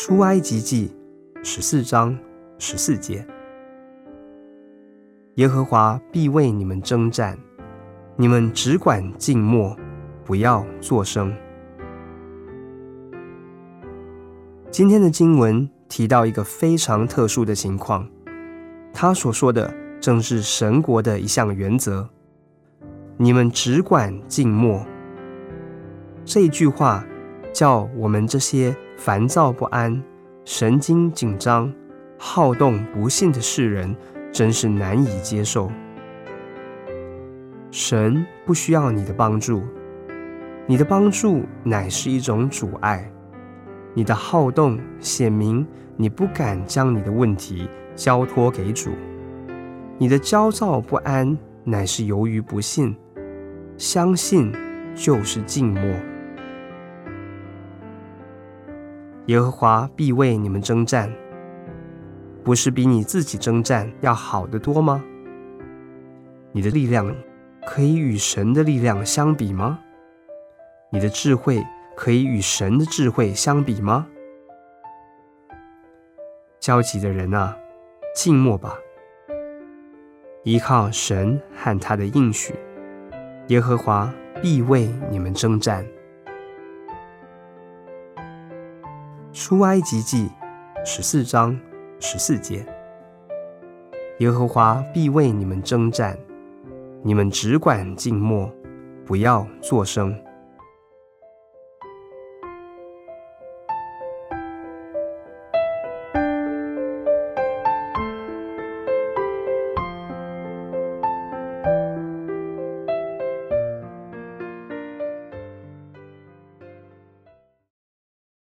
出埃及记十四章十四节：耶和华必为你们征战，你们只管静默，不要作声。今天的经文提到一个非常特殊的情况，他所说的正是神国的一项原则：你们只管静默。这一句话叫我们这些。烦躁不安、神经紧张、好动不幸的世人，真是难以接受。神不需要你的帮助，你的帮助乃是一种阻碍。你的好动显明你不敢将你的问题交托给主，你的焦躁不安乃是由于不信。相信就是静默。耶和华必为你们征战，不是比你自己征战要好得多吗？你的力量可以与神的力量相比吗？你的智慧可以与神的智慧相比吗？焦急的人啊，静默吧，依靠神和他的应许，耶和华必为你们征战。出埃及记十四章十四节：耶和华必为你们征战，你们只管静默，不要作声。